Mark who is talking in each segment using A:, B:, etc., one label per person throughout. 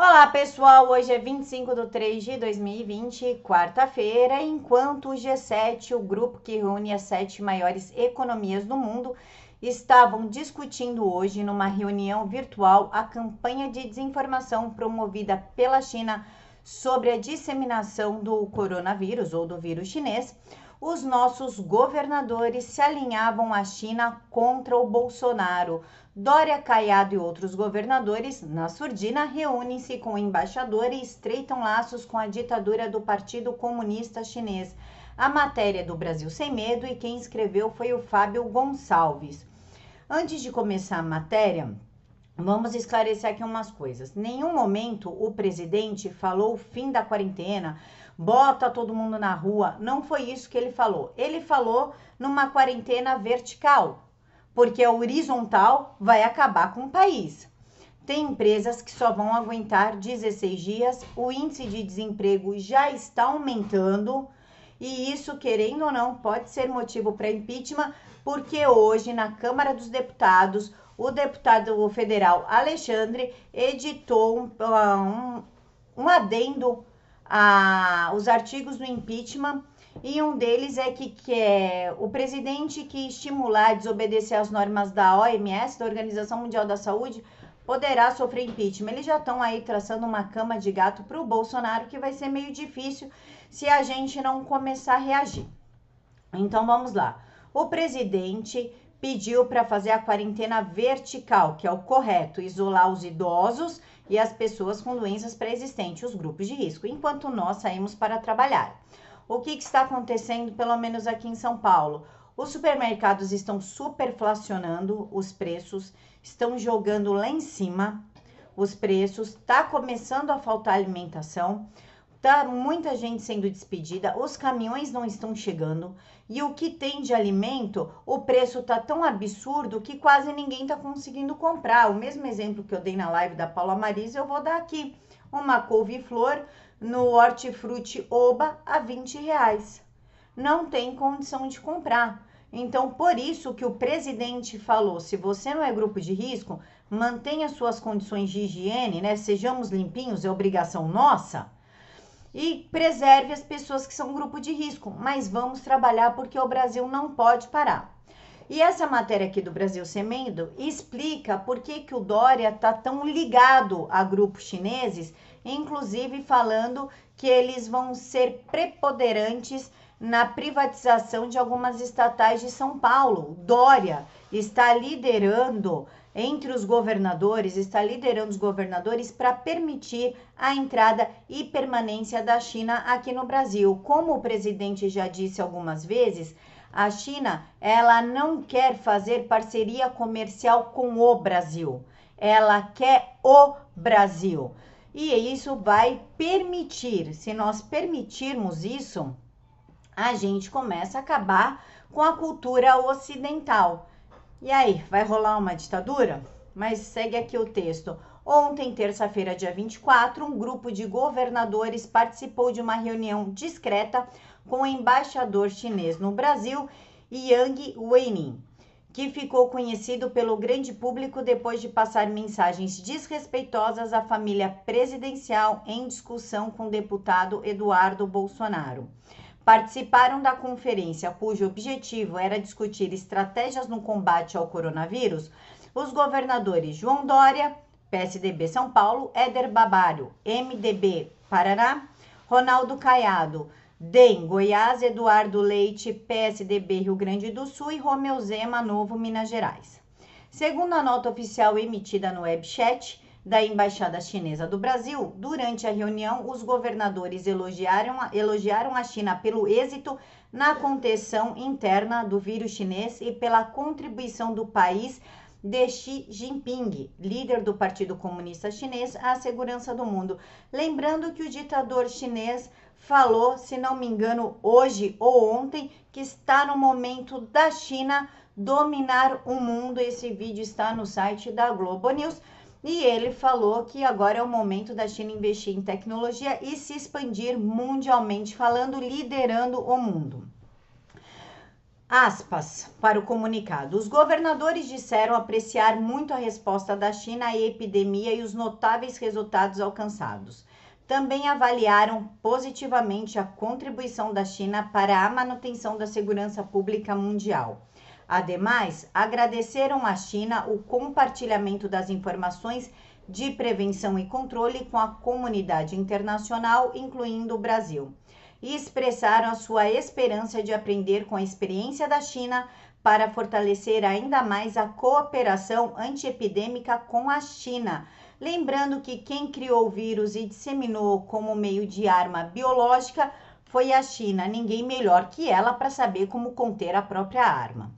A: Olá pessoal, hoje é 25 de 3 de 2020, quarta-feira, enquanto o G7, o grupo que reúne as sete maiores economias do mundo, estavam discutindo hoje numa reunião virtual a campanha de desinformação promovida pela China sobre a disseminação do coronavírus ou do vírus chinês, os nossos governadores se alinhavam à China contra o Bolsonaro. Dória Caiado e outros governadores, na surdina, reúnem-se com o embaixador e estreitam laços com a ditadura do Partido Comunista Chinês. A matéria do Brasil Sem Medo e quem escreveu foi o Fábio Gonçalves. Antes de começar a matéria, vamos esclarecer aqui umas coisas. Nenhum momento o presidente falou fim da quarentena, bota todo mundo na rua. Não foi isso que ele falou. Ele falou numa quarentena vertical, porque a horizontal vai acabar com o país. Tem empresas que só vão aguentar 16 dias, o índice de desemprego já está aumentando e isso, querendo ou não, pode ser motivo para impeachment, porque hoje na Câmara dos Deputados, o deputado federal Alexandre editou um, um, um adendo a, os artigos do impeachment e um deles é que, que é o presidente que estimular a desobedecer às normas da OMS, da Organização Mundial da Saúde, poderá sofrer impeachment. Eles já estão aí traçando uma cama de gato para o Bolsonaro, que vai ser meio difícil se a gente não começar a reagir. Então vamos lá. O presidente pediu para fazer a quarentena vertical, que é o correto, isolar os idosos e as pessoas com doenças pré-existentes, os grupos de risco, enquanto nós saímos para trabalhar. O que, que está acontecendo, pelo menos aqui em São Paulo? Os supermercados estão superflacionando os preços, estão jogando lá em cima os preços, está começando a faltar alimentação. Tá muita gente sendo despedida, os caminhões não estão chegando e o que tem de alimento, o preço tá tão absurdo que quase ninguém tá conseguindo comprar. O mesmo exemplo que eu dei na live da Paula Marisa, eu vou dar aqui. Uma couve-flor no Hortifruti Oba a 20 reais. Não tem condição de comprar. Então, por isso que o presidente falou: se você não é grupo de risco, mantenha suas condições de higiene, né? Sejamos limpinhos, é obrigação nossa e preserve as pessoas que são grupo de risco. Mas vamos trabalhar porque o Brasil não pode parar. E essa matéria aqui do Brasil Semendo explica por que, que o Dória está tão ligado a grupos chineses, inclusive falando que eles vão ser preponderantes na privatização de algumas estatais de São Paulo. Dória está liderando entre os governadores, está liderando os governadores para permitir a entrada e permanência da China aqui no Brasil. Como o presidente já disse algumas vezes, a China, ela não quer fazer parceria comercial com o Brasil. Ela quer o Brasil. E isso vai permitir, se nós permitirmos isso, a gente começa a acabar com a cultura ocidental. E aí, vai rolar uma ditadura? Mas segue aqui o texto. Ontem, terça-feira, dia 24, um grupo de governadores participou de uma reunião discreta com o embaixador chinês no Brasil, Yang Weining, que ficou conhecido pelo grande público depois de passar mensagens desrespeitosas à família presidencial em discussão com o deputado Eduardo Bolsonaro participaram da conferência, cujo objetivo era discutir estratégias no combate ao coronavírus, os governadores João Dória, PSDB São Paulo, Éder Babalho, MDB Paraná, Ronaldo Caiado, DEM Goiás, Eduardo Leite, PSDB Rio Grande do Sul e Romeu Zema, Novo Minas Gerais. Segundo a nota oficial emitida no webchat, da Embaixada Chinesa do Brasil, durante a reunião, os governadores elogiaram, elogiaram a China pelo êxito na contenção interna do vírus chinês e pela contribuição do país de Xi Jinping, líder do Partido Comunista Chinês, à segurança do mundo. Lembrando que o ditador chinês falou, se não me engano, hoje ou ontem, que está no momento da China dominar o mundo. Esse vídeo está no site da Globo News. E ele falou que agora é o momento da China investir em tecnologia e se expandir mundialmente, falando, liderando o mundo. Aspas para o comunicado. Os governadores disseram apreciar muito a resposta da China à epidemia e os notáveis resultados alcançados. Também avaliaram positivamente a contribuição da China para a manutenção da segurança pública mundial. Ademais, agradeceram à China o compartilhamento das informações de prevenção e controle com a comunidade internacional, incluindo o Brasil e expressaram a sua esperança de aprender com a experiência da China para fortalecer ainda mais a cooperação antiepidêmica com a China. Lembrando que quem criou o vírus e disseminou como meio de arma biológica foi a China, ninguém melhor que ela para saber como conter a própria arma.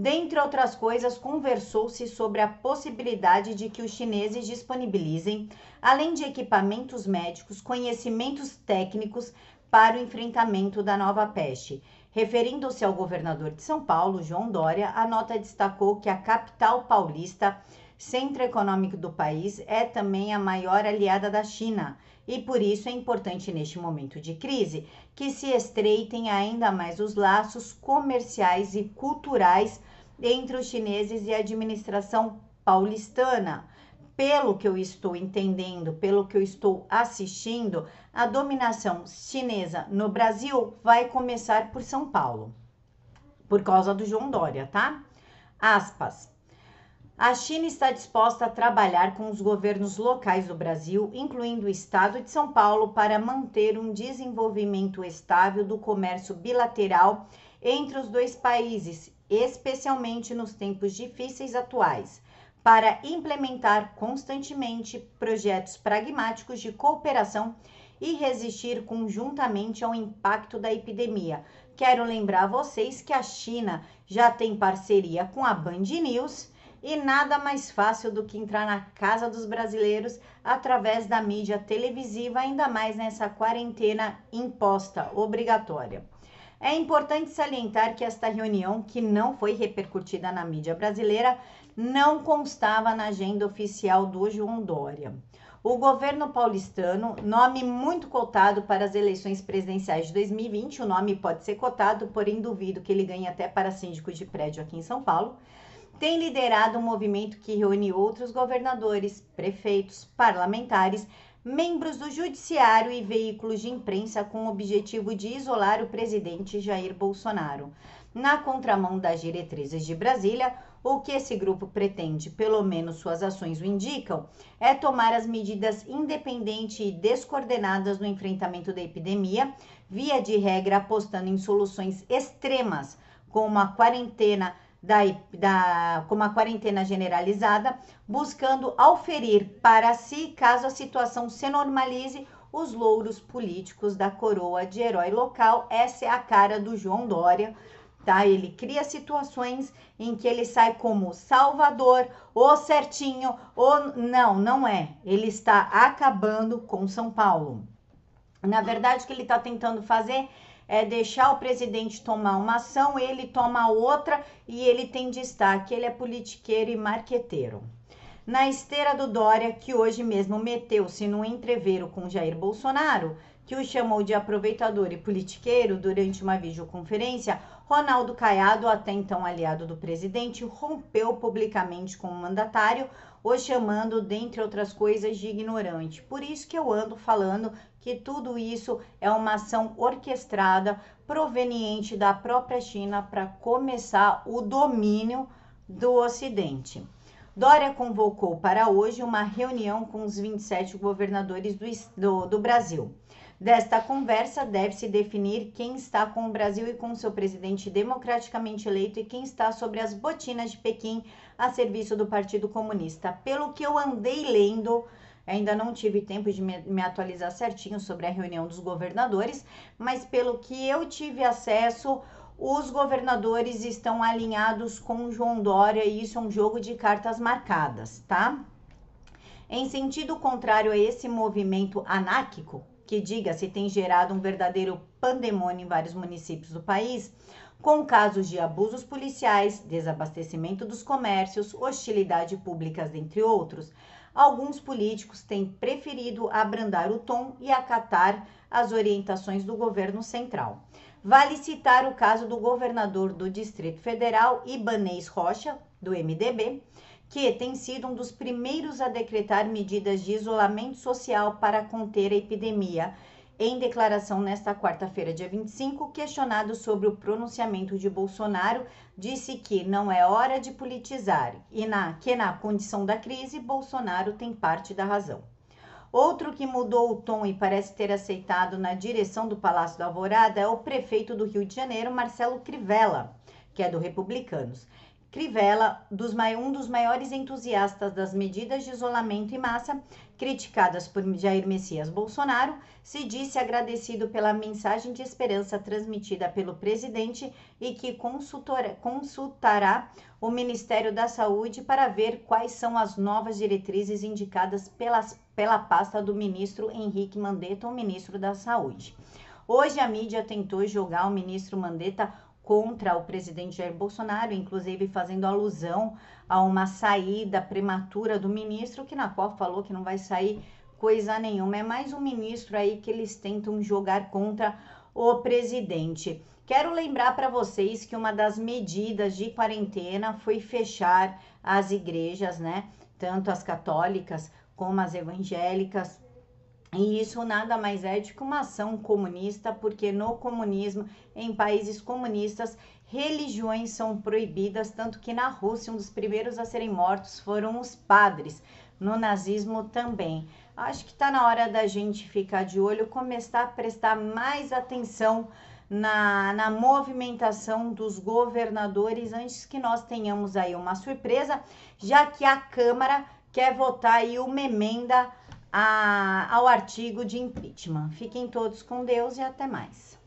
A: Dentre outras coisas, conversou-se sobre a possibilidade de que os chineses disponibilizem, além de equipamentos médicos, conhecimentos técnicos para o enfrentamento da nova peste. Referindo-se ao governador de São Paulo, João Dória, a nota destacou que a capital paulista, centro econômico do país, é também a maior aliada da China. E por isso é importante neste momento de crise que se estreitem ainda mais os laços comerciais e culturais entre os chineses e a administração paulistana pelo que eu estou entendendo, pelo que eu estou assistindo, a dominação chinesa no Brasil vai começar por São Paulo, por causa do João Dória, tá? Aspas. A China está disposta a trabalhar com os governos locais do Brasil, incluindo o estado de São Paulo, para manter um desenvolvimento estável do comércio bilateral entre os dois países, especialmente nos tempos difíceis atuais para implementar constantemente projetos pragmáticos de cooperação e resistir conjuntamente ao impacto da epidemia. Quero lembrar a vocês que a China já tem parceria com a Band News e nada mais fácil do que entrar na casa dos brasileiros através da mídia televisiva, ainda mais nessa quarentena imposta, obrigatória. É importante salientar que esta reunião, que não foi repercutida na mídia brasileira, não constava na agenda oficial do João Dória. O governo paulistano, nome muito cotado para as eleições presidenciais de 2020, o nome pode ser cotado, porém duvido que ele ganhe até para síndico de prédio aqui em São Paulo, tem liderado um movimento que reúne outros governadores, prefeitos, parlamentares, membros do judiciário e veículos de imprensa com o objetivo de isolar o presidente Jair Bolsonaro. Na contramão das diretrizes de Brasília, o que esse grupo pretende, pelo menos suas ações o indicam, é tomar as medidas independentes e descoordenadas no enfrentamento da epidemia, via de regra apostando em soluções extremas, como a quarentena da, da, como a quarentena generalizada, buscando auferir para si, caso a situação se normalize, os louros políticos da coroa de herói local. Essa é a cara do João Dória tá? Ele cria situações em que ele sai como salvador, ou certinho, ou não, não é. Ele está acabando com São Paulo. Na verdade, o que ele está tentando fazer é deixar o presidente tomar uma ação, ele toma outra e ele tem destaque. Ele é politiqueiro e marqueteiro. Na esteira do Dória, que hoje mesmo meteu-se no entreveiro com Jair Bolsonaro, que o chamou de aproveitador e politiqueiro durante uma videoconferência, Ronaldo Caiado, até então aliado do presidente, rompeu publicamente com o mandatário, o chamando, dentre outras coisas, de ignorante. Por isso que eu ando falando que tudo isso é uma ação orquestrada proveniente da própria China para começar o domínio do Ocidente. Dória convocou para hoje uma reunião com os 27 governadores do, do, do Brasil. Desta conversa deve-se definir quem está com o Brasil e com seu presidente democraticamente eleito e quem está sobre as botinas de Pequim a serviço do Partido Comunista. Pelo que eu andei lendo, ainda não tive tempo de me atualizar certinho sobre a reunião dos governadores, mas pelo que eu tive acesso, os governadores estão alinhados com João Dória e isso é um jogo de cartas marcadas, tá? Em sentido contrário a esse movimento anárquico, que, diga-se, tem gerado um verdadeiro pandemônio em vários municípios do país, com casos de abusos policiais, desabastecimento dos comércios, hostilidade pública, entre outros. Alguns políticos têm preferido abrandar o tom e acatar as orientações do governo central. Vale citar o caso do governador do Distrito Federal, Ibanês Rocha, do MDB, que tem sido um dos primeiros a decretar medidas de isolamento social para conter a epidemia. Em declaração nesta quarta-feira, dia 25, questionado sobre o pronunciamento de Bolsonaro, disse que não é hora de politizar e na, que na condição da crise, Bolsonaro tem parte da razão. Outro que mudou o tom e parece ter aceitado na direção do Palácio da Alvorada é o prefeito do Rio de Janeiro, Marcelo Crivella, que é do Republicanos. Crivella, dos, um dos maiores entusiastas das medidas de isolamento em massa, criticadas por Jair Messias Bolsonaro, se disse agradecido pela mensagem de esperança transmitida pelo presidente e que consultará o Ministério da Saúde para ver quais são as novas diretrizes indicadas pelas, pela pasta do ministro Henrique Mandetta, o ministro da Saúde. Hoje a mídia tentou jogar o ministro Mandetta contra o presidente Jair Bolsonaro, inclusive fazendo alusão a uma saída prematura do ministro, que na qual falou que não vai sair coisa nenhuma. É mais um ministro aí que eles tentam jogar contra o presidente. Quero lembrar para vocês que uma das medidas de quarentena foi fechar as igrejas, né? Tanto as católicas como as evangélicas, e isso nada mais é do que uma ação comunista, porque no comunismo, em países comunistas, religiões são proibidas, tanto que na Rússia um dos primeiros a serem mortos foram os padres, no nazismo também. Acho que está na hora da gente ficar de olho, começar a prestar mais atenção na, na movimentação dos governadores antes que nós tenhamos aí uma surpresa, já que a Câmara quer votar aí uma emenda a, ao artigo de impeachment. Fiquem todos com Deus e até mais.